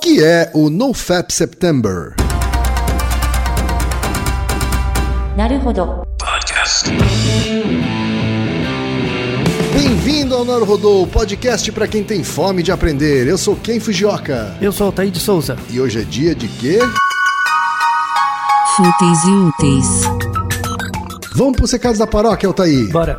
que é o NoFap September. Podcast. Bem-vindo ao Naruhodô, podcast para quem tem fome de aprender. Eu sou Ken Fujioka. Eu sou Altair de Souza. E hoje é dia de quê? Fúteis e úteis. Vamos para os recados da paróquia, Altair. Bora.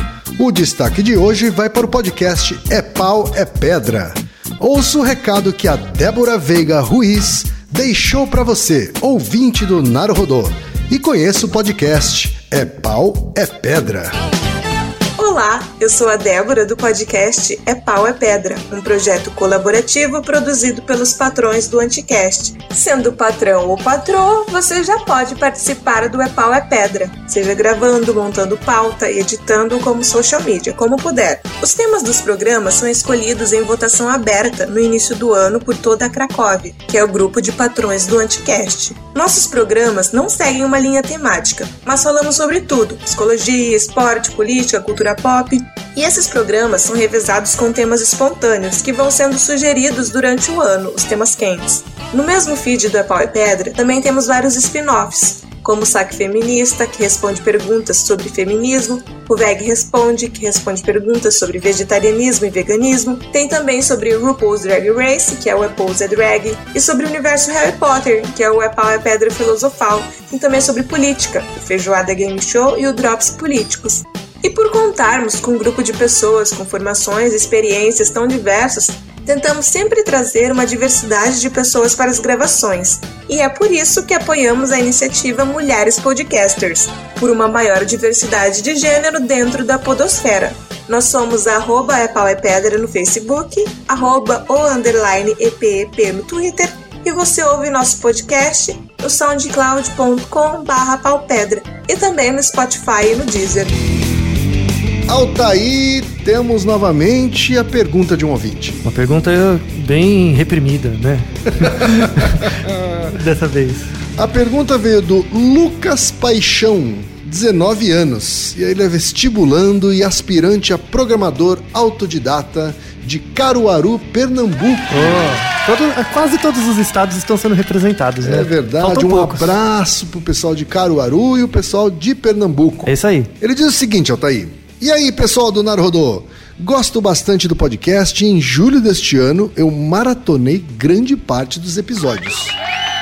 O destaque de hoje vai para o podcast É Pau, é Pedra. Ouça o recado que a Débora Veiga Ruiz deixou para você, ouvinte do Naruhodô, e conheça o podcast É Pau, é Pedra. Olá, eu sou a Débora do podcast É Pau é Pedra, um projeto colaborativo produzido pelos patrões do Anticast. Sendo patrão ou patroa, você já pode participar do É Pau é Pedra, seja gravando, montando pauta, editando como social media, como puder. Os temas dos programas são escolhidos em votação aberta no início do ano por toda a Cracóvia, que é o grupo de patrões do Anticast. Nossos programas não seguem uma linha temática, mas falamos sobre tudo: psicologia, esporte, política, cultura pop. E esses programas são revezados com temas espontâneos que vão sendo sugeridos durante o ano, os temas quentes. No mesmo feed do É Pau e Pedra, também temos vários spin-offs, como o Saque Feminista, que responde perguntas sobre feminismo, o VEG Responde, que responde perguntas sobre vegetarianismo e veganismo, tem também sobre RuPaul's Drag Race, que é o RuPaul's é Drag, e sobre o universo Harry Potter, que é o É Pau é Pedra Filosofal, e também sobre política, o Feijoada Game Show e o Drops Políticos. E por contarmos com um grupo de pessoas com formações e experiências tão diversas, tentamos sempre trazer uma diversidade de pessoas para as gravações. E é por isso que apoiamos a iniciativa Mulheres Podcasters, por uma maior diversidade de gênero dentro da podosfera. Nós somos arroba é é no Facebook, arroba o underline EPEP no Twitter e você ouve nosso podcast no soundcloud.com barra e também no Spotify e no Deezer. Altair, temos novamente a pergunta de um ouvinte. Uma pergunta bem reprimida, né? Dessa vez. A pergunta veio do Lucas Paixão, 19 anos, e ele é vestibulando e aspirante a programador autodidata de Caruaru, Pernambuco. Oh, todo- quase todos os estados estão sendo representados, né? É verdade, Faltam um poucos. abraço pro pessoal de Caruaru e o pessoal de Pernambuco. É isso aí. Ele diz o seguinte, Altair. E aí, pessoal do Narodô? Gosto bastante do podcast e em julho deste ano eu maratonei grande parte dos episódios.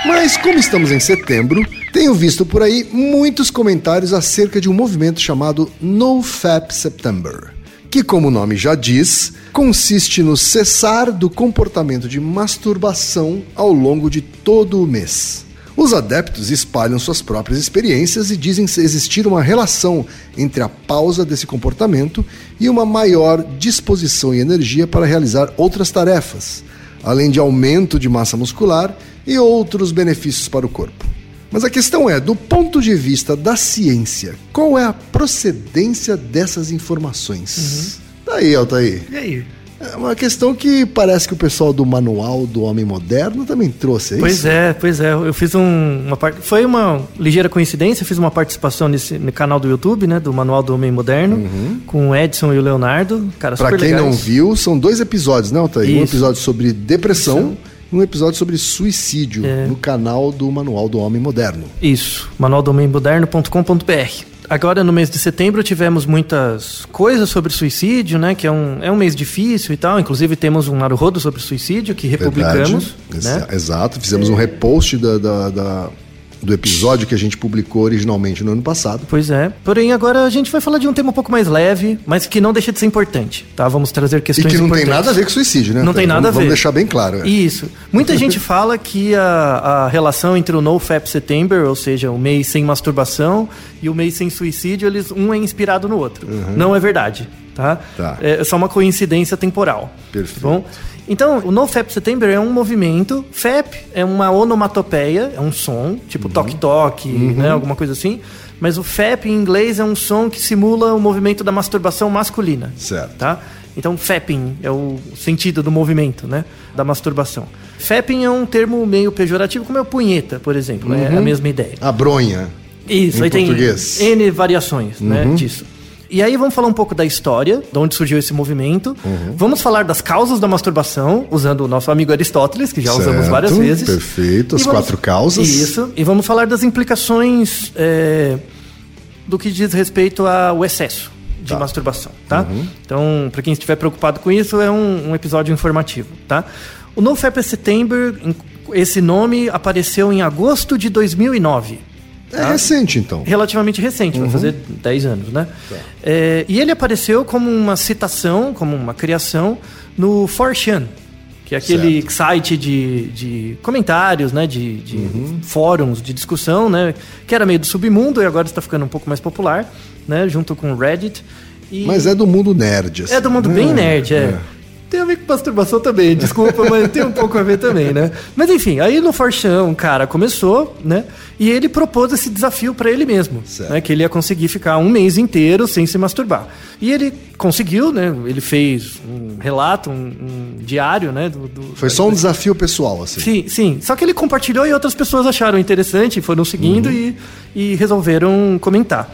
Mas como estamos em setembro, tenho visto por aí muitos comentários acerca de um movimento chamado NoFap September, que como o nome já diz, consiste no cessar do comportamento de masturbação ao longo de todo o mês. Os adeptos espalham suas próprias experiências e dizem existir uma relação entre a pausa desse comportamento e uma maior disposição e energia para realizar outras tarefas, além de aumento de massa muscular e outros benefícios para o corpo. Mas a questão é, do ponto de vista da ciência, qual é a procedência dessas informações? Tá aí, Altair. E aí? É uma questão que parece que o pessoal do Manual do Homem Moderno também trouxe, é Pois isso? é, pois é. Eu fiz um, uma parte. Foi uma ligeira coincidência. Eu fiz uma participação nesse no canal do YouTube, né? Do Manual do Homem Moderno, com o Edson e o Leonardo. Cara, Pra super quem não legais. viu, são dois episódios, né, Altair? Um Isso. episódio sobre depressão e um episódio sobre suicídio É. no canal do Manual do Homem Moderno. Isso, manualdomemoderno.com.br. Agora, no mês de setembro, tivemos muitas coisas sobre suicídio, né? Que é um, é um mês difícil e tal. Inclusive, temos um Naruhodo sobre suicídio que republicamos. Né? Exa- Exato. Fizemos um repost da, da- da- do episódio que a gente publicou originalmente no ano passado. Pois é. Porém, agora a gente vai falar de um tema um pouco mais leve, mas que não deixa de ser importante, tá? Vamos trazer E questões que não tem nada a ver com suicídio, né? Não tem nada vamos, a ver. Vamos deixar bem claro. é. Isso. Muita gente fala que a, a relação entre o NoFap September, ou seja, o mês sem masturbação, e o mês sem suicídio, eles um é inspirado no outro. Não é verdade, tá? Tá. É só uma coincidência temporal. Perfeito. Tá bom? Então, o No Fap September é um movimento. Fap é uma onomatopeia, é um som, tipo Uhum. toque-toque, né? Alguma coisa assim. Mas o Fap em inglês é um som que simula o movimento da masturbação masculina. Certo. Tá? Então, fapping é o sentido do movimento, né? Da masturbação. Fapping é um termo meio pejorativo, como é o punheta, por exemplo. É a mesma ideia. A bronha. Isso, Uhum. Em aí tem português. Uhum. N variações né, disso. E aí vamos falar um pouco da história, de onde surgiu esse movimento. Uhum. Vamos falar das causas da masturbação, usando o nosso amigo Aristóteles, que já usamos Certo, várias vezes. perfeito, as vamos- quatro causas. Isso. E vamos falar das implicações é, do que diz respeito ao excesso de Tá. Uhum. masturbação, tá? Então, para quem estiver preocupado com isso, é um, um episódio informativo, tá? O NoFap September, em- esse nome apareceu em agosto de 2009 É recente, então. relativamente recente, vai fazer 10 anos, né? É, e ele apareceu como uma citação, como uma criação no 4chan, que é aquele site de, de comentários, né? De, de fóruns de discussão, né? Que era meio do submundo e agora está ficando um pouco mais popular, né? Junto com o Reddit. E Mas é do mundo nerd. assim, é do mundo né? bem nerd, é. Tem a ver com masturbação também, desculpa, mas tem um pouco a ver também, né? Mas enfim, aí no Forchão, cara começou, né? E ele propôs esse desafio pra ele mesmo, Certo. né? Que ele ia conseguir ficar um mês inteiro sem se masturbar. E ele conseguiu, né? Ele fez um relato, um, um diário, né? Do, do- Foi só um desafio pessoal, assim. Sim, sim. Só que ele compartilhou e outras pessoas acharam interessante, foram seguindo e, e resolveram comentar.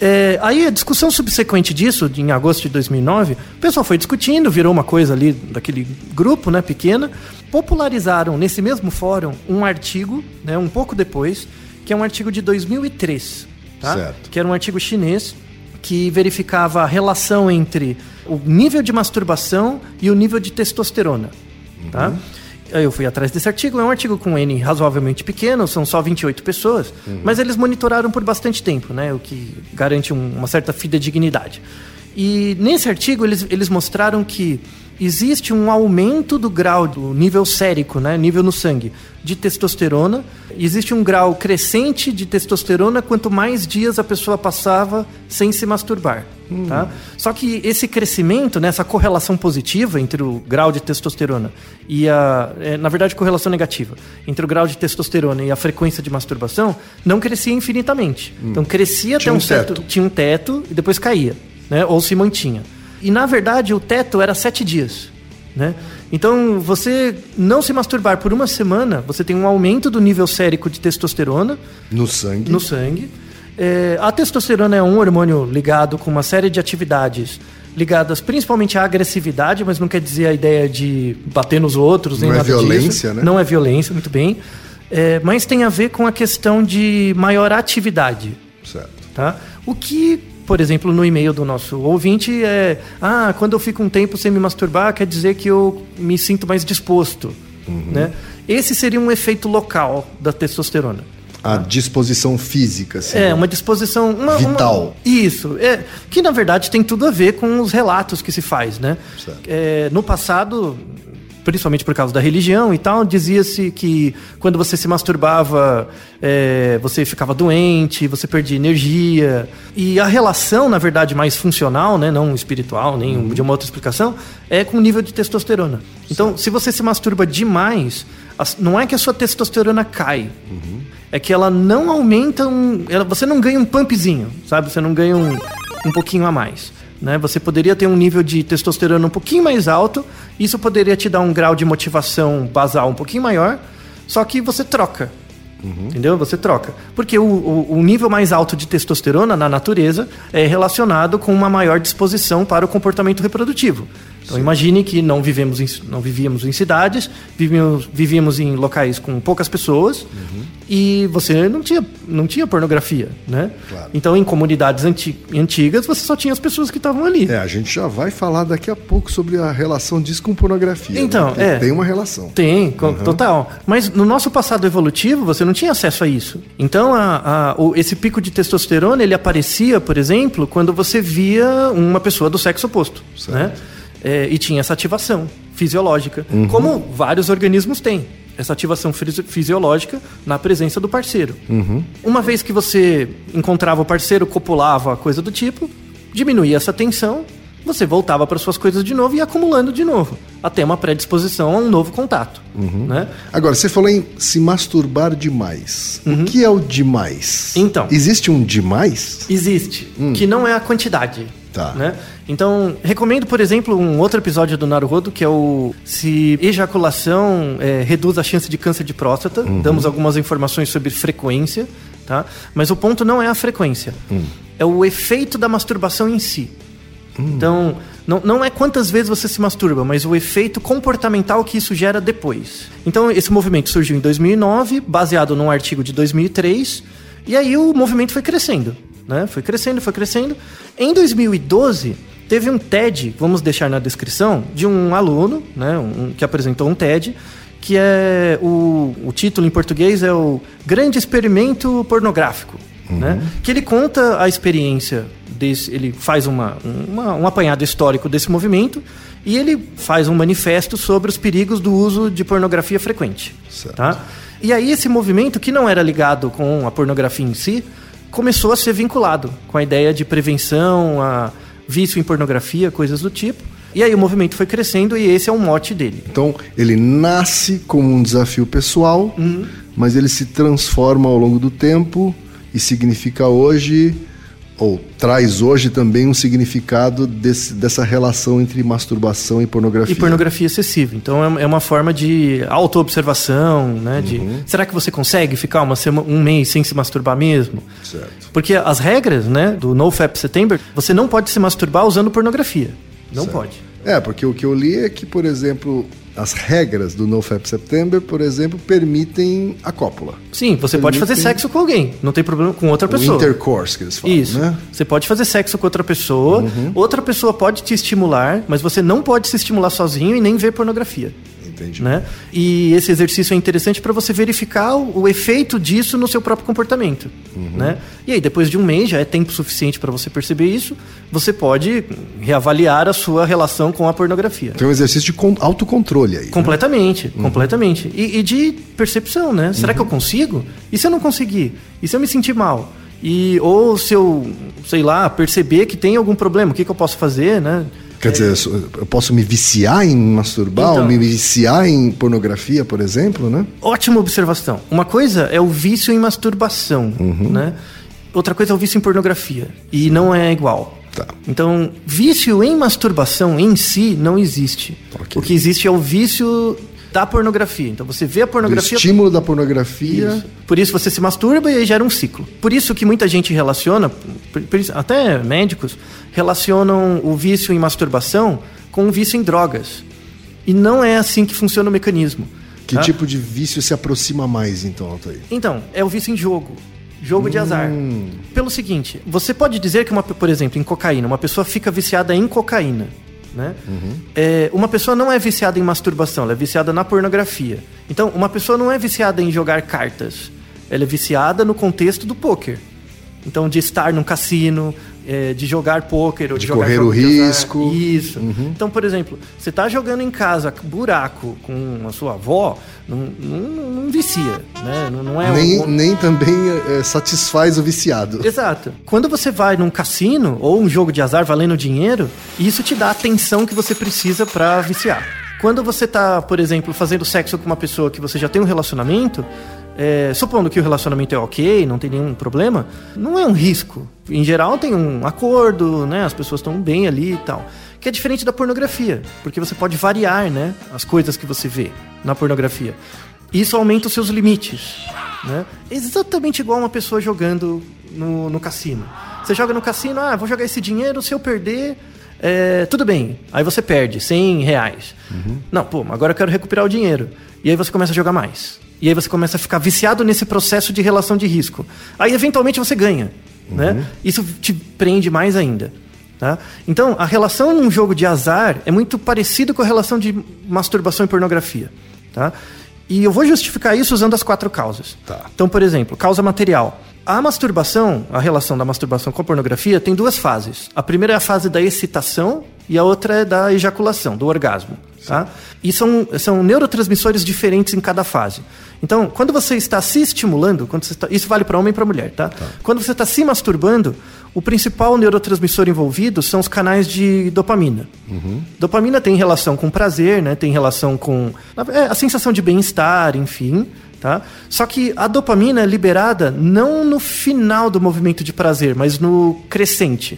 É, aí a discussão subsequente disso, em agosto de 2009, o pessoal foi discutindo, virou uma coisa ali daquele grupo, né, pequena. Popularizaram nesse mesmo fórum um artigo, né, um pouco depois, que é um artigo de 2003, tá? Certo. Que era um artigo chinês que verificava a relação entre o nível de masturbação e o nível de testosterona. Tá? Aí Eu fui atrás desse artigo, é um artigo com N razoavelmente pequeno, são só 28 pessoas, mas eles monitoraram por bastante tempo, né? o que garante um- uma certa fidedignidade. E nesse artigo eles, eles mostraram que existe um aumento do grau do nível sérico, né, nível no sangue, de testosterona. Existe um grau crescente de testosterona quanto mais dias a pessoa passava sem se masturbar. Tá? Só que esse crescimento, né, essa correlação positiva entre o grau de testosterona e a. é, na verdade, correlação negativa entre o grau de testosterona e a frequência de masturbação, não crescia infinitamente. Então crescia Tinha até um, um certo. teto. Tinha um teto e depois caía, né? Ou se mantinha. E na verdade o teto era sete dias. Né? Então, você não se masturbar por uma semana, você tem um aumento do nível sérico de testosterona No sangue. no sangue. É, a testosterona é um hormônio ligado com uma série de atividades ligadas principalmente à agressividade, mas não quer dizer a ideia de bater nos outros, nem Não é nada disso. violência, né? Não é violência, muito bem. É, mas tem a ver com a questão de maior atividade. Certo. Tá? O que, por exemplo, no e-mail do nosso ouvinte é: ah, quando eu fico um tempo sem me masturbar, quer dizer que eu me sinto mais disposto. Uhum. Né? Esse seria um efeito local da testosterona. A disposição física, assim. É, uma disposição. Uma, Vital. uma- isso. É, que na verdade tem tudo a ver com os relatos que se faz, né? É, no passado, principalmente por causa da religião e tal, dizia-se que quando você se masturbava, é, você ficava doente, você perdia energia. E a relação, na verdade, mais funcional, né, não espiritual, nem Uhum. de uma outra explicação, é com o nível de testosterona. Então, se você se masturba demais, não é que a sua testosterona cai. É que ela não aumenta um. ela- você não ganha um pumpzinho, sabe? Você não ganha um, um pouquinho a mais. Né? Você poderia ter um nível de testosterona um pouquinho mais alto, isso poderia te dar um grau de motivação basal um pouquinho maior, só que você troca. Entendeu? Você troca. Porque o, o, o nível mais alto de testosterona na natureza é relacionado com uma maior disposição para o comportamento reprodutivo. Então imagine que não vivemos em, não vivíamos em cidades, vivíamos, vivíamos em locais com poucas pessoas e você não tinha, não tinha pornografia, né? Claro. Então em comunidades anti, antigas você só tinha as pessoas que estavam ali. É, a gente já vai falar daqui a pouco sobre a relação disso com pornografia. Então, né? Tem- é. Tem uma relação. Tem, co- total. Mas no nosso passado evolutivo, você não tinha acesso a isso. Então, a- a- o- esse pico de testosterona, ele aparecia, por exemplo, quando você via uma pessoa do sexo oposto. Né? É, e tinha essa ativação fisiológica, como vários organismos têm. Essa ativação fisi- fisiológica na presença do parceiro. Uma vez que você encontrava o parceiro, copulava, coisa do tipo, diminuía essa tensão você voltava para suas coisas de novo e acumulando de novo, até uma predisposição a um novo contato. Né? Agora, você falou em se masturbar demais. O que é o demais? Então. Existe um demais? Existe, que não é a quantidade. Tá. Né? Então, recomendo, por exemplo, um outro episódio do Naruhodo, que é o se ejaculação é, reduz a chance de câncer de próstata. Damos algumas informações sobre frequência, tá? Mas o ponto não é a frequência. É o efeito da masturbação em si. Então, não, não é quantas vezes você se masturba, mas o efeito comportamental que isso gera depois. Então, esse movimento surgiu em 2009, baseado num artigo de 2003, e aí o movimento foi crescendo, né? Foi crescendo, foi crescendo. Em 2012, teve um TED, vamos deixar na descrição, de um aluno, né, um- que apresentou um TED, que é o, o título em português é o Grande Experimento Pornográfico, né? Que ele conta a experiência desse, ele faz uma, uma- um apanhado histórico desse movimento e ele faz um manifesto sobre os perigos do uso de pornografia frequente, Certo. tá? E aí esse movimento que não era ligado com a pornografia em si, começou a ser vinculado com a ideia de prevenção, a vício em pornografia, coisas do tipo. E aí o movimento foi crescendo e esse é o mote dele. Então, ele nasce como um desafio pessoal, mas ele se transforma ao longo do tempo e significa hoje, ou traz hoje também um significado desse- dessa relação entre masturbação e pornografia. E pornografia excessiva. Então é- é uma forma de auto-observação, né? De será que você consegue ficar uma sema- um mês sem se masturbar mesmo? Certo. Porque as regras, né, do NoFap September, você não pode se masturbar usando pornografia. Não Certo. pode. É, porque o que eu li é que, por exemplo, as regras do NoFap September, por exemplo, permitem a cópula. Sim, você pode fazer Permitem- sexo com alguém, não tem problema com outra O pessoa. intercourse que eles falam, Isso. né? Você pode fazer sexo com outra pessoa, outra pessoa pode te estimular, mas você não pode se estimular sozinho e nem ver pornografia. Entendi. Né? E esse exercício é interessante para você verificar o, o efeito disso no seu próprio comportamento. Né? E aí, depois de um mês, já é tempo suficiente para você perceber isso, você pode reavaliar a sua relação com a pornografia. Tem um exercício de con- autocontrole aí. né? Completamente, completamente. E, e de percepção, né? Será que eu consigo? E se eu não conseguir? E se eu me sentir mal? E, ou se eu, sei lá, perceber que tem algum problema, o que, que eu posso fazer, né? Quer dizer, eu posso me viciar em masturbar, Então. ou me viciar em pornografia, por exemplo, né? Ótima observação. Uma coisa é o vício em masturbação, né? Outra coisa é o vício em pornografia. E não é igual. Tá. Então, vício em masturbação em si não existe. Ok. O que existe é o vício da pornografia. Então, você vê a Do pornografia... estímulo da pornografia. Isso. Por isso você se masturba e aí gera um ciclo. Por isso que muita gente relaciona, até médicos, relacionam o vício em masturbação com o vício em drogas. E não é assim que funciona o mecanismo. Que tá? tipo de vício se aproxima mais, então, Altair? Então, é o vício em jogo. Jogo de azar. Pelo seguinte, você pode dizer que, uma, por exemplo, em cocaína, uma pessoa fica viciada em cocaína. Né? É, uma pessoa não é viciada em masturbação, ela é viciada na pornografia. Então, uma pessoa não é viciada em jogar cartas. Ela é viciada no contexto do poker. Então, de estar num cassino, é, de jogar pôquer ou de, De jogar correr o azar. risco. Uhum. Isso. Então, por exemplo, você está jogando em casa buraco com a sua avó, não, não, não vicia, né? Não, não é nem, um- nem também é, satisfaz o viciado. Exato. Quando você vai num cassino ou um jogo de azar valendo dinheiro, isso te dá a atenção que você precisa pra viciar. Quando você tá, por exemplo, fazendo sexo com uma pessoa que você já tem um relacionamento, é, supondo que o relacionamento é ok, não tem nenhum problema, não é um risco. Em geral tem um acordo, né? As pessoas estão bem ali e tal. Que é diferente da pornografia, porque você pode variar, né? As coisas que você vê na pornografia. Isso aumenta os seus limites. Né? Exatamente igual uma pessoa jogando no, no cassino. Você joga no cassino, ah, vou jogar esse dinheiro, se eu perder, é, tudo bem. Aí você perde 100 reais. Não, pô, agora eu quero recuperar o dinheiro. E aí você começa a jogar mais. E aí você começa a ficar viciado nesse processo de relação de risco. Aí eventualmente você ganha. Né? Isso te prende mais ainda. Tá? Então, a relação num jogo de azar é muito parecido com a relação de masturbação e pornografia. Tá? E eu vou justificar isso usando as quatro causas. Tá. Então, por exemplo, causa material. A masturbação, a relação da masturbação com a pornografia, tem duas fases. A primeira é a fase da excitação e a outra é da ejaculação, do orgasmo. Tá? E são, são neurotransmissores diferentes em cada fase. Então, quando você está se estimulando, quando está- isso vale para homem e para mulher, tá? Quando você está se masturbando, o principal neurotransmissor envolvido são os canais de dopamina. Dopamina tem relação com prazer, né? Tem relação com é, a sensação de bem-estar, enfim. Tá? Só que a dopamina é liberada não no final do movimento de prazer, mas no crescente,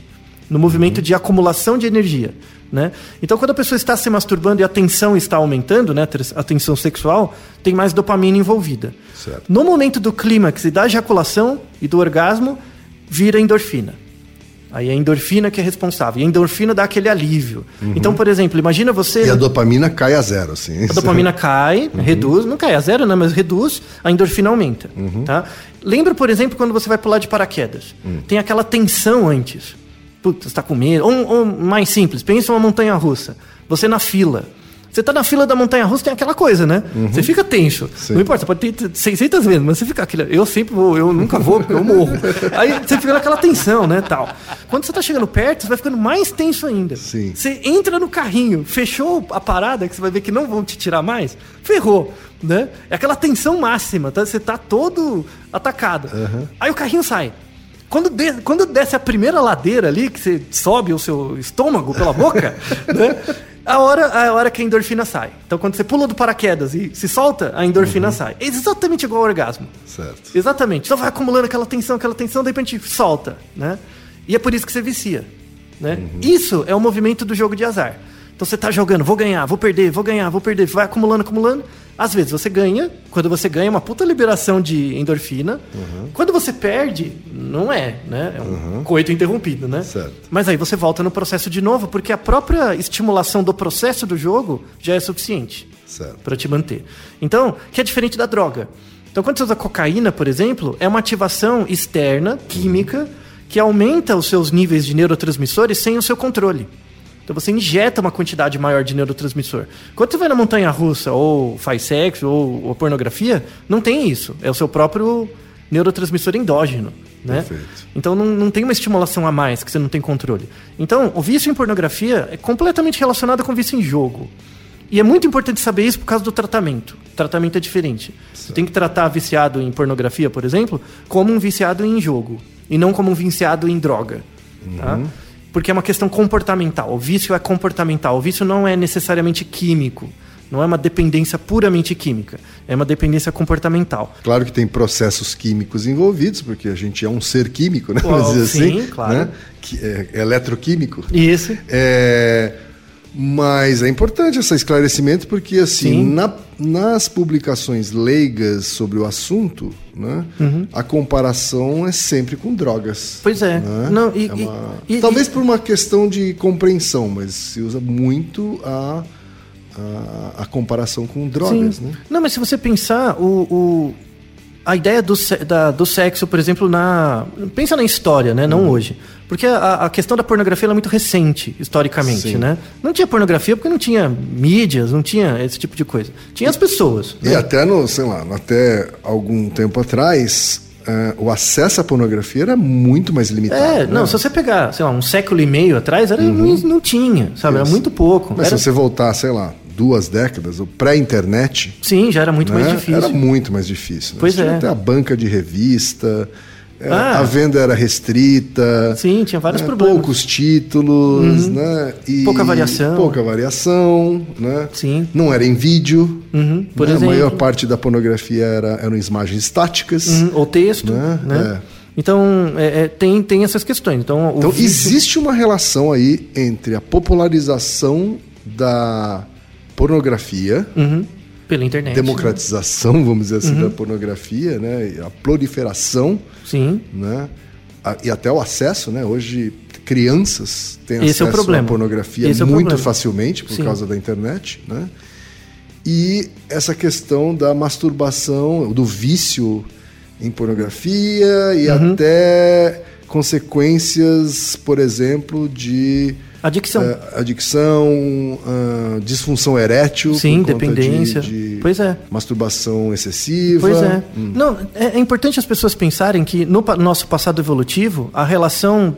no movimento de acumulação de energia. Né? Então, quando a pessoa está se masturbando e a tensão está aumentando, né, a tensão sexual, tem mais dopamina envolvida. Certo. No momento do clímax e da ejaculação e do orgasmo, vira endorfina. Aí é a endorfina que é responsável. E a endorfina dá aquele alívio. Então, por exemplo, imagina você. Uhum. E a dopamina cai a zero, assim. A dopamina cai, Uhum. reduz, não cai a zero, né? Mas reduz, a endorfina aumenta. Uhum. Tá? Lembra, por exemplo, quando você vai pular de paraquedas. Hum. Tem aquela tensão antes. Putz, você está com medo. Ou, ou mais simples, pensa uma montanha russa. Você na fila. Você tá na fila da montanha russa, tem aquela coisa, né? Você fica tenso. Uhum. Sim. Não importa, pode ter 600 vezes, mas você fica aquilo. Eu sempre vou, eu nunca vou, porque eu morro. Aí você fica naquela tensão, né? Tal. Quando você tá chegando perto, você vai ficando mais tenso ainda. Sim. Você entra no carrinho, fechou a parada, que você vai ver que não vão te tirar mais, ferrou, né? É aquela tensão máxima, tá? Você tá todo atacado. Aí o carrinho sai. Quando, de- quando desce a primeira ladeira ali, que você sobe o seu estômago pela boca, né? A hora, a hora que a endorfina sai. Então, quando você pula do paraquedas e se solta, a endorfina sai. É exatamente igual ao orgasmo. Certo. Exatamente. Então vai acumulando aquela tensão, aquela tensão, de repente solta, né? E é por isso que você vicia, né? Isso é o movimento do jogo de azar. Então você tá jogando, vou ganhar, vou perder, vou ganhar, vou perder, vai acumulando, acumulando. Às vezes você ganha, quando você ganha é uma puta liberação de endorfina. Quando você perde, não é, né? É um coito interrompido, né? Certo. Mas aí você volta no processo de novo, porque a própria estimulação do processo do jogo já é suficiente para te manter. Então, que é diferente da droga. Então, quando você usa cocaína, por exemplo, é uma ativação externa, química, que aumenta os seus níveis de neurotransmissores sem o seu controle. Então você injeta uma quantidade maior de neurotransmissor. Quando você vai na montanha russa, ou faz sexo, ou, ou pornografia, não tem isso. É o seu próprio neurotransmissor endógeno. Né? Perfeito. Então não, não tem uma estimulação a mais que você não tem controle. Então, o vício em pornografia é completamente relacionado com o vício em jogo. E é muito importante saber isso por causa do tratamento. O tratamento é diferente. Você tem que tratar viciado em pornografia, por exemplo, como um viciado em jogo. E não como um viciado em droga. Tá? Porque é uma questão comportamental. O vício é comportamental. O vício não é necessariamente químico. Não é uma dependência puramente química. É uma dependência comportamental. Claro que tem processos químicos envolvidos, porque a gente é um ser químico, né? Vamos dizer sim, assim. claro. Né? Que é eletroquímico. E esse? É, mas é importante esse esclarecimento porque assim Sim. na- nas publicações leigas sobre o assunto, né, a comparação é sempre com drogas. Pois é. né? Não, e- É uma- e- e- Talvez por uma questão de compreensão, mas se usa muito a, a, a comparação com drogas, Sim. né? Não, mas se você pensar, o, o- a ideia do, da- do sexo, por exemplo, na. Pensa na história, né? Uhum. Não hoje. Porque a, a questão da pornografia é muito recente, historicamente, Sim. né? Não tinha pornografia porque não tinha mídias, não tinha esse tipo de coisa. Tinha as pessoas. E até no, sei lá, até algum tempo atrás, eh, o acesso à pornografia era muito mais limitado. É, né? não, se você pegar, sei lá, um século e meio atrás, era, não, não tinha, sabe? Era Uhum. Isso. muito pouco. Mas Era- se você voltar, sei lá, duas décadas, o pré-internet, Sim, já era muito mais né, difícil. era muito mais difícil. né? Pois é. Até a banca de revista, Ah. a venda era restrita. Sim, tinha vários né, problemas. Uhum. Poucos títulos, né? E Pouca variação. Pouca variação, né? Sim. Não era em vídeo. Uhum, por né? exemplo. A maior parte da pornografia era, eram imagens estáticas. Uhum, ou texto, Né? né? É. Então, é, é, tem, tem essas questões. Então, Então, vício- existe uma relação aí entre a popularização da pornografia, Uhum, pela internet. democratização, vamos dizer assim, Uhum. da pornografia, né? a proliferação, Sim. né? E até o acesso, né? Hoje crianças têm Esse é acesso problema. à pornografia Esse é muito problema. facilmente por Sim. causa da internet, né? E essa questão da masturbação, do vício em pornografia e Uhum. até consequências, por exemplo, de Adicção. eh, adicção, ah, disfunção erétil, Sim, conta de- dependência. de, Pois é. masturbação excessiva. Pois é. Hum. Não, é, é importante as pessoas pensarem que no pa- nosso passado evolutivo, a relação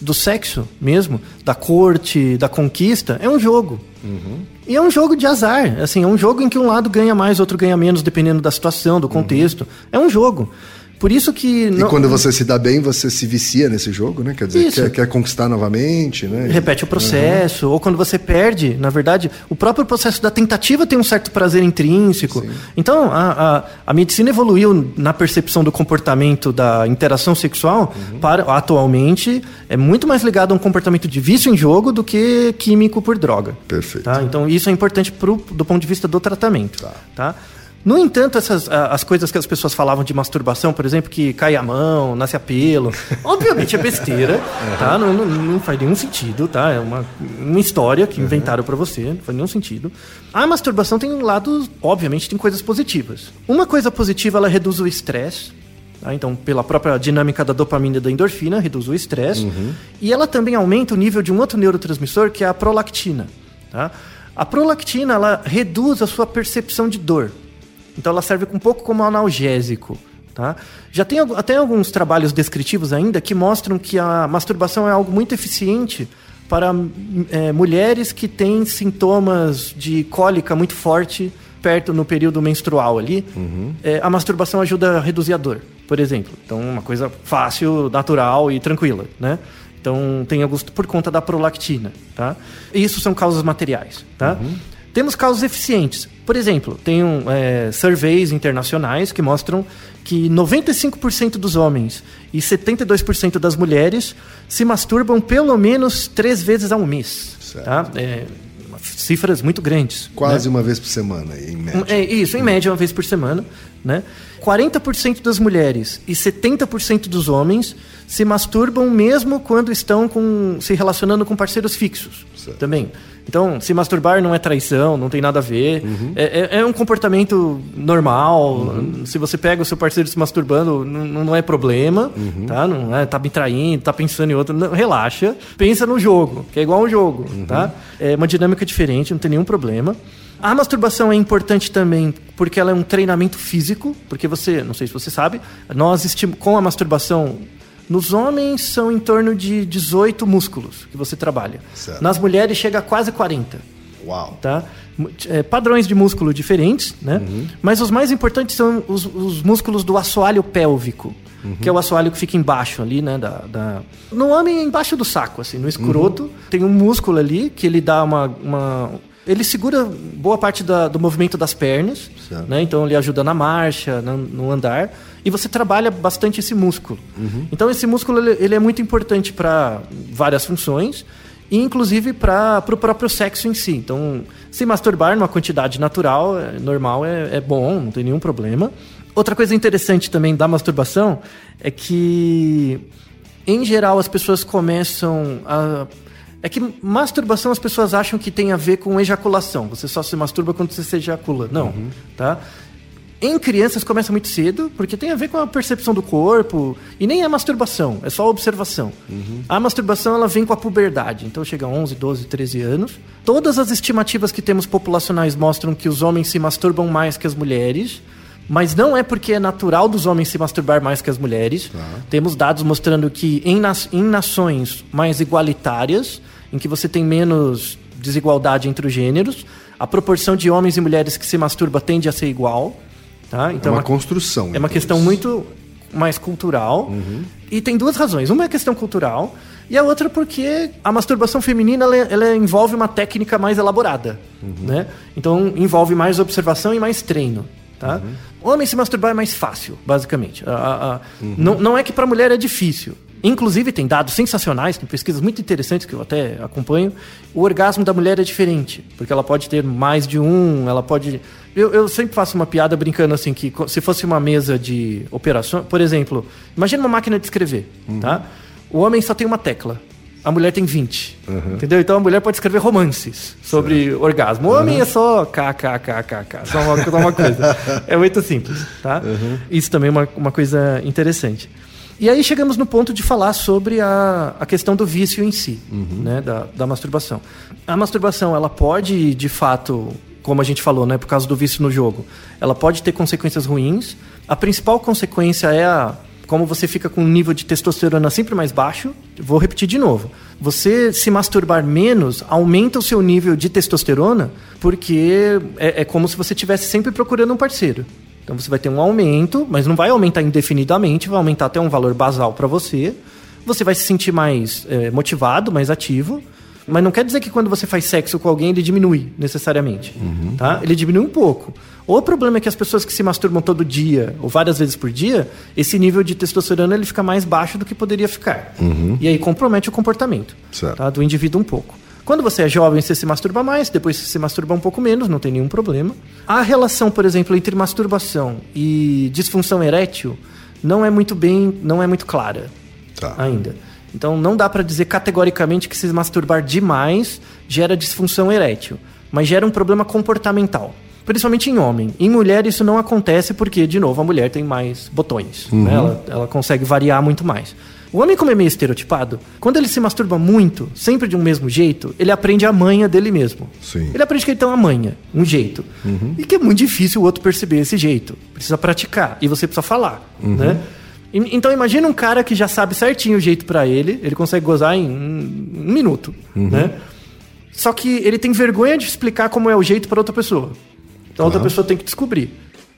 do sexo mesmo, da corte, da conquista, é um jogo. Uhum. E é um jogo de azar. Assim, é um jogo em que um lado ganha mais, outro ganha menos, dependendo da situação, do contexto. É um jogo. Por isso que. E não- quando você se dá bem, você se vicia nesse jogo, né? Quer dizer, quer, quer conquistar novamente, né? Repete o processo, ou quando você perde, na verdade, o próprio processo da tentativa tem um certo prazer intrínseco. Então, a, a, a medicina evoluiu na percepção do comportamento da interação sexual para, atualmente, é muito mais ligado a um comportamento de vício em jogo do que químico por droga. Perfeito. Tá? Então, isso é importante pro, do ponto de vista do tratamento. Tá. Tá? No entanto, essas, as coisas que as pessoas falavam de masturbação, por exemplo, que cai a mão, nasce a pelo, obviamente é besteira, tá? Não, não, não faz nenhum sentido, tá? É uma, uma história que inventaram pra você, não faz nenhum sentido. A masturbação tem um lado, obviamente, tem coisas positivas. Uma coisa positiva, ela reduz o estresse, tá? Então, pela própria dinâmica da dopamina e da endorfina, reduz o estresse. E ela também aumenta o nível de um outro neurotransmissor, que é a prolactina. Tá? A prolactina ela reduz a sua percepção de dor. Então, ela serve um pouco como analgésico. Tá? Já tem até alguns trabalhos descritivos ainda que mostram que a masturbação é algo muito eficiente para eh, mulheres que têm sintomas de cólica muito forte perto no período menstrual ali, é, a masturbação ajuda a reduzir a dor, por exemplo. Então, uma coisa fácil, natural e tranquila, né? Então, tem alguns por conta da prolactina, tá? Isso são causas materiais, tá? Temos causas eficientes. Por exemplo, tem um, é, surveys internacionais que mostram que 95% dos homens e 72% das mulheres se masturbam pelo menos três vezes ao mês. Certo. Tá? É, cifras muito grandes. Quase né? uma vez por semana, em média. É isso, em média, uma vez por semana. Né? 40% das mulheres e 70% dos homens se masturbam mesmo quando estão com, se relacionando com parceiros fixos. Certo. Também. Então, se masturbar não é traição, não tem nada a ver. Uhum. É, é- é um comportamento normal. Se você pega o seu parceiro se masturbando, não, não é problema. Uhum. Tá? Não é, tá me traindo, tá pensando em outro. Não, relaxa. Pensa no jogo, que é igual um jogo. Uhum. Tá? É uma dinâmica diferente, não tem nenhum problema. A masturbação é importante também porque ela é um treinamento físico, porque você, não sei se você sabe, nós com a masturbação nos homens são em torno de 18 músculos que você trabalha. Certo. Nas mulheres chega a quase 40 Uau. tá? É, padrões de músculo diferentes, né? Mas os mais importantes são os, os músculos do assoalho pélvico, que é o assoalho que fica embaixo ali, né? Da, da- No homem, embaixo do saco, assim, no escroto, tem um músculo ali que ele dá uma... uma- Ele segura boa parte da- do movimento das pernas, Certo. né? Então ele ajuda na marcha, na- no andar, e você trabalha bastante esse músculo. Então esse músculo ele, ele é muito importante para várias funções, e inclusive para o próprio sexo em si. Então, se masturbar numa quantidade natural, é, normal, é, é bom, não tem nenhum problema. Outra coisa interessante também da masturbação é que, em geral, as pessoas começam a. É que masturbação as pessoas acham que tem a ver com ejaculação. Você só se masturba quando você se ejacula. Não, tá? Em crianças começa muito cedo, porque tem a ver com a percepção do corpo, e nem é masturbação, é só observação. A masturbação ela vem com a puberdade, então chega a 11, 12, 13 anos. Todas as estimativas que temos populacionais mostram que os homens se masturbam mais que as mulheres, mas não é porque é natural dos homens se masturbar mais que as mulheres. Temos dados mostrando que em, nas- em nações mais igualitárias, em que você tem menos desigualdade entre os gêneros, a proporção de homens e mulheres que se masturba tende a ser igual. Tá? É Então, uma construção. é uma então, questão muito mais cultural. E tem duas razões. Uma é a questão cultural e a outra porque a masturbação feminina ela, ela envolve uma técnica mais elaborada. Né? Então envolve mais observação e mais treino. Tá? Homem se masturbar é mais fácil, basicamente. A- a- a- não, não é que para mulher é difícil. Inclusive, tem dados sensacionais, tem pesquisas muito interessantes que eu até acompanho. O orgasmo da mulher é diferente, porque ela pode ter mais de um, ela pode. Eu, eu sempre faço uma piada brincando assim, que se fosse uma mesa de operações. Por exemplo, imagina uma máquina de escrever, tá? O homem só tem uma tecla. A mulher tem 20. Entendeu? Então a mulher pode escrever romances sobre orgasmo. O homem é só kkkk, só uma, só uma coisa. É muito simples, tá? Isso também é uma, uma coisa interessante. E aí chegamos no ponto de falar sobre a, a questão do vício em si, né, da, da masturbação. A masturbação, ela pode, de fato, como a gente falou, né, por causa do vício no jogo, ela pode ter consequências ruins. A principal consequência é a, como você fica com um nível de testosterona sempre mais baixo. Vou repetir de novo. Você se masturbar menos aumenta o seu nível de testosterona, porque é, é como se você estivesse sempre procurando um parceiro. Então você vai ter um aumento, mas não vai aumentar indefinidamente, vai aumentar até um valor basal para você. Você vai se sentir mais é, motivado, mais ativo. Mas não quer dizer que quando você faz sexo com alguém ele diminui necessariamente, tá? Ele diminui um pouco. O problema é que as pessoas que se masturbam todo dia ou várias vezes por dia, esse nível de testosterona ele fica mais baixo do que poderia ficar. E aí compromete o comportamento Certo. tá? do indivíduo um pouco. Quando você é jovem, você se masturba mais, depois você se masturba um pouco menos, não tem nenhum problema. A relação, por exemplo, entre masturbação e disfunção erétil não é muito bem, não é muito clara Tá. ainda. Então não dá pra dizer categoricamente que se masturbar demais gera disfunção erétil, mas gera um problema comportamental. Principalmente em homem. Em mulher isso não acontece porque, de novo, a mulher tem mais botões. né? Ela, ela consegue variar muito mais. O homem, como é meio estereotipado, quando ele se masturba muito, sempre de um mesmo jeito, ele aprende a manha dele mesmo. Sim. Ele aprende que ele tem uma manha, um jeito. E que é muito difícil o outro perceber esse jeito. Precisa praticar. E você precisa falar, né? E- Então imagina um cara que já sabe certinho o jeito pra ele, ele consegue gozar em um, um minuto, né? Só que ele tem vergonha de explicar como é o jeito para outra pessoa. Então a outra pessoa tem que descobrir.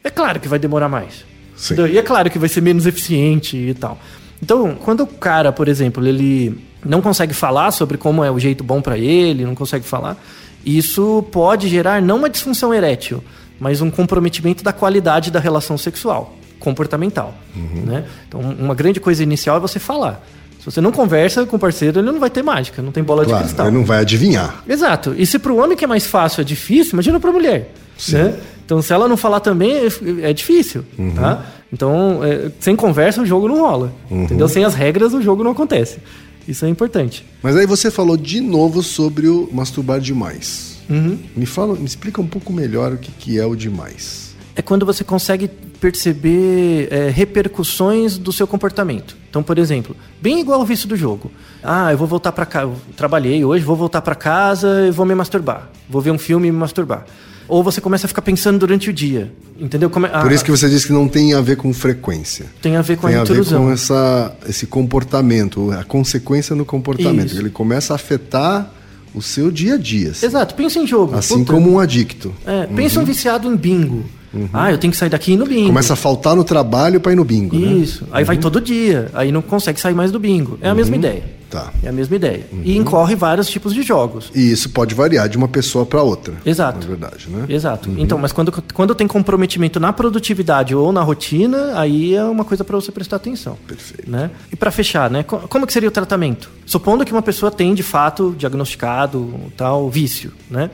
É claro que vai demorar mais. Sim. E é claro que vai ser menos eficiente e tal. Então, quando o cara, por exemplo, ele não consegue falar sobre como é o jeito bom pra ele, não consegue falar, isso pode gerar não uma disfunção erétil, mas um comprometimento da qualidade da relação sexual, comportamental. Né? Então, uma grande coisa inicial é você falar. Se você não conversa com o parceiro, ele não vai ter mágica, não tem bola de Claro, cristal. ele não vai adivinhar. Exato. E se para o homem que é mais fácil é difícil, imagina para a mulher. Né? Então, se ela não falar também, é- é difícil. Tá? Então, é, sem conversa, o jogo não rola. Entendeu? Sem as regras, o jogo não acontece. Isso é importante. Mas aí você falou de novo sobre o masturbar demais. Uhum. Me fala, me explica um pouco melhor o que, que é o demais. É quando você consegue perceber é, repercussões do seu comportamento. Então, por exemplo, bem igual ao vício do jogo. Ah, eu vou voltar para casa, trabalhei hoje, vou voltar para casa e vou me masturbar. Vou ver um filme e me masturbar. Ou você começa a ficar pensando durante o dia. Entendeu? Como é- Por isso que você disse que não tem a ver com frequência. Tem a ver com tem a a ver intrusão. com essa, esse comportamento, a consequência no comportamento. Isso. Ele começa a afetar o seu dia a dia. assim. Exato, pensa em jogo. Assim Puta, como um adicto. É, pensa um viciado em bingo. Ah, eu tenho que sair daqui e ir no bingo. Começa a faltar no trabalho para ir no bingo, né? Isso. Aí vai todo dia. Aí não consegue sair mais do bingo. É a mesma ideia. Tá. É a mesma ideia. E incorre vários tipos de jogos. E isso pode variar de uma pessoa para outra. Exato. Na verdade, né? Exato. Então, mas quando, quando tem comprometimento na produtividade ou na rotina, aí é uma coisa para você prestar atenção. Perfeito. Né? E para fechar, né? co- Como que seria o tratamento? Supondo que uma pessoa tem de fato diagnosticado tal vício, né?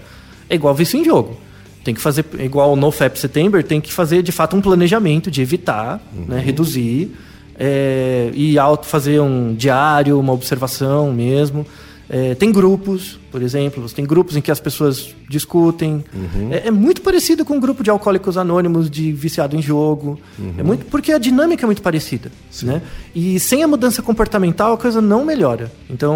É igual vício em jogo. Tem que fazer igual no FAP September, tem que fazer de fato um planejamento de evitar, né? reduzir é, e auto fazer um diário, uma observação mesmo. É, tem grupos, por exemplo, tem grupos em que as pessoas discutem. É, é muito parecido com um grupo de alcoólicos anônimos de viciado em jogo. É muito porque a dinâmica é muito parecida, né? E sem a mudança comportamental a coisa não melhora. Então,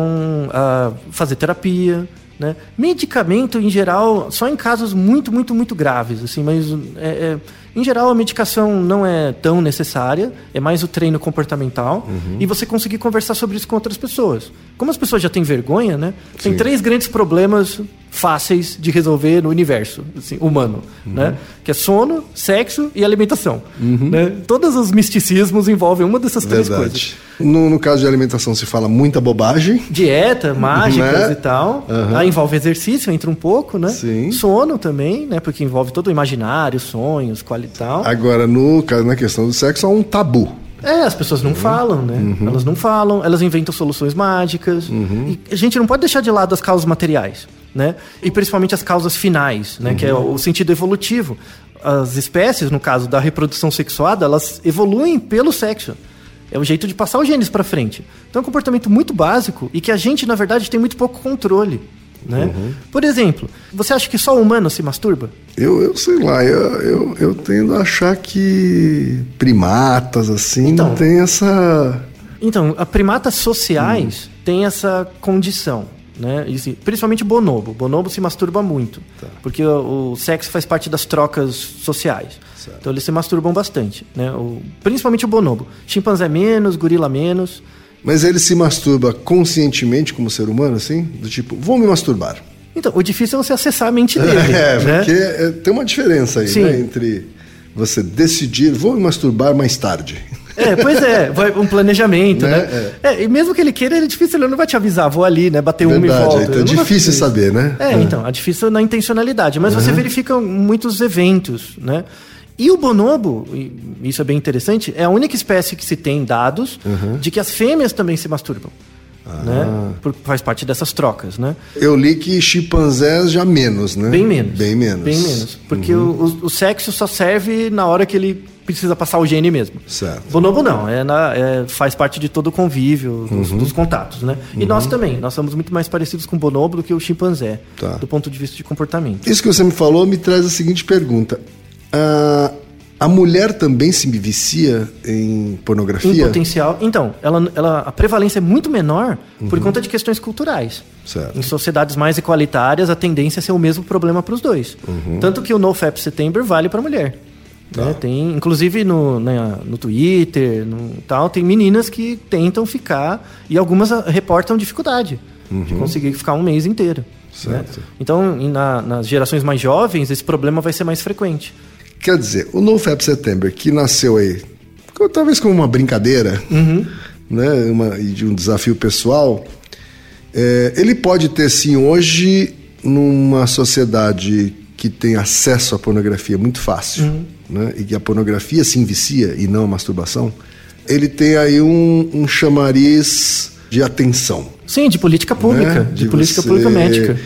ah, fazer terapia, né? Medicamento em geral, só em casos muito, muito, muito graves, assim, mas é, é, em geral a medicação não é tão necessária, é mais o treino comportamental e você conseguir conversar sobre isso com outras pessoas. Como as pessoas já têm vergonha, né? Tem Sim. três grandes problemas fáceis de resolver no universo assim, humano, né? Que é sono, sexo e alimentação. Né? Todos os misticismos envolvem uma dessas três coisas. Verdade. No, no caso de alimentação se fala muita bobagem. Dieta, mágicas Né? e tal. Aí envolve exercício, entra um pouco, né? Sim. Sono também, né? Porque envolve todo o imaginário, sonhos, qual e tal. Agora, no caso, na questão do sexo, há um tabu. É, as pessoas não falam, né? Uhum. Elas não falam, elas inventam soluções mágicas. E a gente não pode deixar de lado as causas materiais, né? E principalmente as causas finais, né? Que é Uhum. o sentido evolutivo. As espécies, no caso da reprodução sexuada, elas evoluem pelo sexo. É o jeito de passar os genes para frente. Então é um comportamento muito básico e que a gente, na verdade, tem muito pouco controle. Né? Uhum. Por exemplo, você acha que só o humano se masturba? Eu, eu sei lá, eu, eu, eu tendo a achar que primatas, assim, Então. não tem essa. Então, primatas sociais Hum. têm essa condição, né? E, assim, principalmente o bonobo. O bonobo se masturba muito, Tá. porque o, o sexo faz parte das trocas sociais. Então eles se masturbam bastante, né? O- principalmente o bonobo. Chimpanzé menos, gorila menos. Mas ele se masturba conscientemente como ser humano, assim? Do tipo, vou me masturbar. Então, o difícil é você acessar a mente dele, É, né? porque é, tem uma diferença aí, né? Entre você decidir, vou me masturbar mais tarde. É, pois é, vai um planejamento, né? Né? É. e mesmo que ele queira, ele é difícil, ele não vai te avisar, vou ali, né? Bater uma e Verdade, volta. então é difícil fazer saber, né? É, então, é difícil na intencionalidade, mas você verifica muitos eventos, né? E o bonobo, isso é bem interessante, é a única espécie que se tem dados de que as fêmeas também se masturbam. Né? Por- faz parte dessas trocas, né? Eu li que chimpanzés já menos, né? Bem menos. Bem menos. Bem menos. Porque o, o- o sexo só serve na hora que ele precisa passar o gene mesmo. Certo. Bonobo não, é na- é- faz parte de todo o convívio, dos, Uhum. dos contatos, né? E nós também, nós somos muito mais parecidos com o bonobo do que o chimpanzé, Tá. do ponto de vista de comportamento. Isso que você me falou me traz a seguinte pergunta. Ah, a mulher também se vicia em Em pornografia? potencial. Então, ela, ela, a prevalência é muito menor por conta de questões culturais. Uhum. Certo. Em sociedades mais igualitárias, a tendência é ser o mesmo problema para os dois. Uhum. Tanto que o NoFap September vale para a mulher. Tá. né? Tem, inclusive no, na- no Twitter, no tal, tem meninas que tentam ficar e algumas ah, reportam dificuldade de conseguir ficar um mês inteiro. né? Uhum. Então, na- nas gerações mais jovens, esse problema vai ser mais frequente. Quer dizer, o NoFap September, que nasceu aí, talvez como uma brincadeira, Uhum. né, uma, de um desafio pessoal, é, ele pode ter sim hoje numa sociedade que tem acesso à pornografia muito fácil, Uhum. né, e que a pornografia se vicia e não a masturbação, ele tem aí um, um chamariz de atenção. Sim, de política pública, né? de, política você pública médica.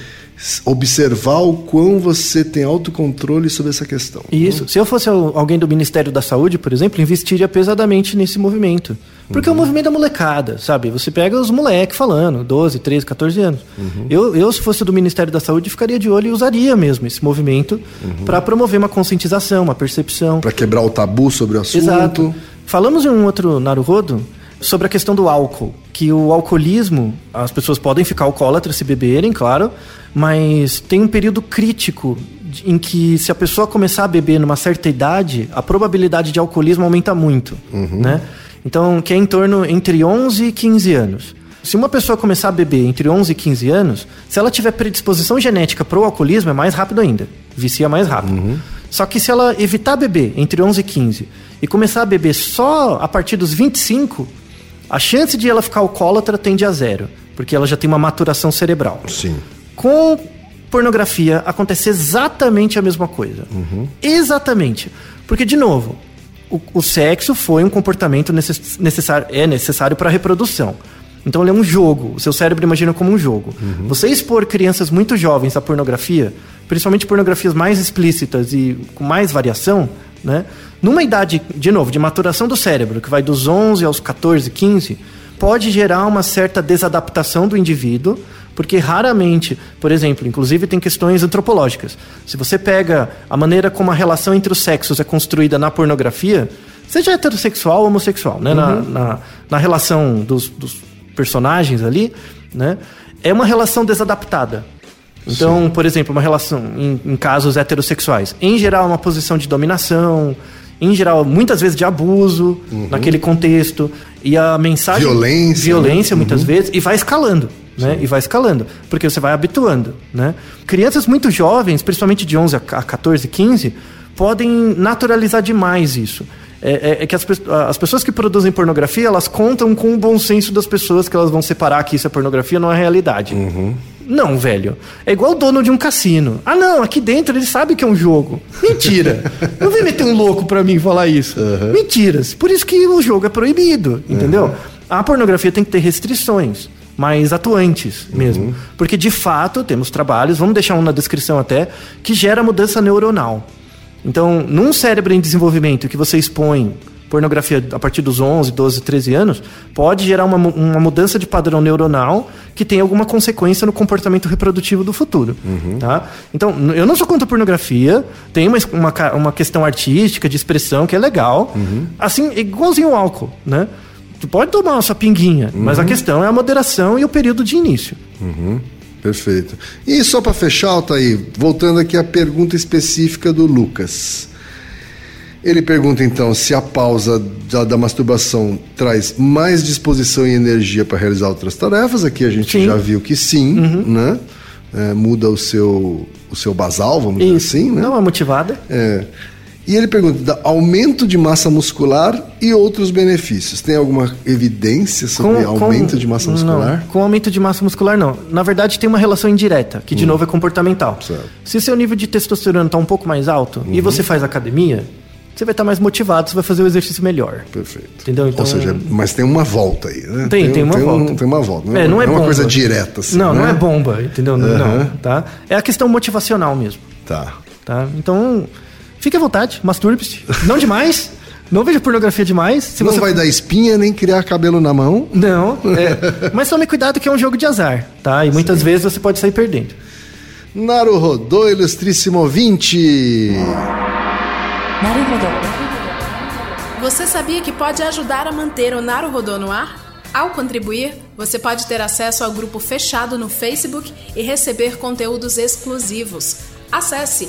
Observar o quão você tem autocontrole sobre essa questão. Isso. Se eu fosse al- alguém do Ministério da Saúde, por exemplo, investiria pesadamente nesse movimento. Porque é o movimento da molecada, sabe? Você pega os moleques falando, 12, 13, 14 anos. Eu, eu, se fosse do Ministério da Saúde, ficaria de olho e usaria mesmo esse movimento para promover uma conscientização, uma percepção. Para quebrar o tabu sobre o assunto. Exato. Falamos em um outro Naruhodo sobre a questão do álcool, que o alcoolismo, as pessoas podem ficar alcoólatras se beberem, claro, mas tem um período crítico em que se a pessoa começar a beber numa certa idade, a probabilidade de alcoolismo aumenta muito, né? Então, que é em torno entre 11 e 15 anos. Se uma pessoa começar a beber entre 11 e 15 anos, se ela tiver predisposição genética para o alcoolismo, é mais rápido ainda. Vicia mais rápido. Só que se ela evitar beber entre 11 e 15 e começar a beber só a partir dos 25, a chance de ela ficar alcoólatra tende a zero, porque ela já tem uma maturação cerebral. Sim. Com pornografia acontece exatamente a mesma coisa. Exatamente. Porque, de novo, o, o sexo foi um comportamento necess- necessário, é necessário para a reprodução. Então ele é um jogo. O seu cérebro imagina como um jogo. Você expor crianças muito jovens à pornografia, principalmente pornografias mais explícitas e com mais variação, né? Numa idade, de novo, de maturação do cérebro, que vai dos 11 aos 14, 15, pode gerar uma certa desadaptação do indivíduo, porque raramente, por exemplo, inclusive tem questões antropológicas. Se você pega a maneira como a relação entre os sexos é construída na pornografia, seja heterossexual ou homossexual, né? Na, na, na relação dos, dos personagens ali, né? É uma relação desadaptada. Então, por exemplo, uma relação em, em casos heterossexuais, em geral, uma posição de dominação, em geral, muitas vezes de abuso naquele contexto e a mensagem Violência, violência muitas vezes e vai escalando. Né? E vai escalando, porque você vai habituando. Né? Crianças muito jovens, principalmente de 11 a 14, 15, podem naturalizar demais isso. É, é- é que as, as pessoas que produzem pornografia, elas contam com o bom senso das pessoas que elas vão separar que isso é pornografia, não é realidade. Não, velho. É igual o dono de um cassino. Ah, não, aqui dentro ele sabe que é um jogo. Mentira. não vem meter um louco pra mim falar isso. Mentiras. Por isso que o jogo é proibido, entendeu? A pornografia tem que ter restrições mais atuantes mesmo. Porque, de fato, temos trabalhos, vamos deixar um na descrição até, que gera mudança neuronal. Então, num cérebro em desenvolvimento que você expõe pornografia a partir dos 11, 12, 13 anos, pode gerar uma, uma mudança de padrão neuronal que tem alguma consequência no comportamento reprodutivo do futuro. Tá? Então, eu não sou contra a pornografia, tem uma, uma, uma questão artística, de expressão, que é legal. Assim, igualzinho o álcool, né? Tu pode tomar a sua pinguinha, mas a questão é a moderação e o período de início. Perfeito. E só para fechar, Altair, voltando aqui à pergunta específica do Lucas. Ele pergunta então se a pausa da, da masturbação traz mais disposição e energia para realizar outras tarefas. Aqui a gente Sim. já viu que sim, né? É, muda o seu, o seu basal, vamos dizer assim, né? Não é motivada. É. E ele pergunta: aumento de massa muscular e outros benefícios. Tem alguma evidência sobre aumento de massa muscular? Não, com aumento de massa muscular, não. Na verdade, tem uma relação indireta, que de hum. novo é comportamental. Certo. Se seu nível de testosterona está um pouco mais alto uhum. e você faz academia, você vai estar mais motivado, você vai fazer o exercício melhor. Perfeito. Entendeu? Então, Ou seja, mas tem uma volta aí, né? Tem, tem, tem uma tem volta. Um, tem uma volta. Não é, não é, uma coisa direta assim. Não, né? não é bomba, entendeu? Uhum. Não, tá? É a questão motivacional mesmo. Tá. Tá? Então, fique à vontade, masturbe-se. Não demais. Não veja pornografia demais. Se não você... vai dar espinha nem criar cabelo na mão. Não, é. mas tome cuidado que é um jogo de azar, tá? E muitas Sim. vezes você pode sair perdendo. Naruhodô, ilustríssimo ouvinte. Naruhodô. Você sabia que pode ajudar a manter o Naruhodô no ar? Ao contribuir, você pode ter acesso ao grupo fechado no Facebook e receber conteúdos exclusivos. Acesse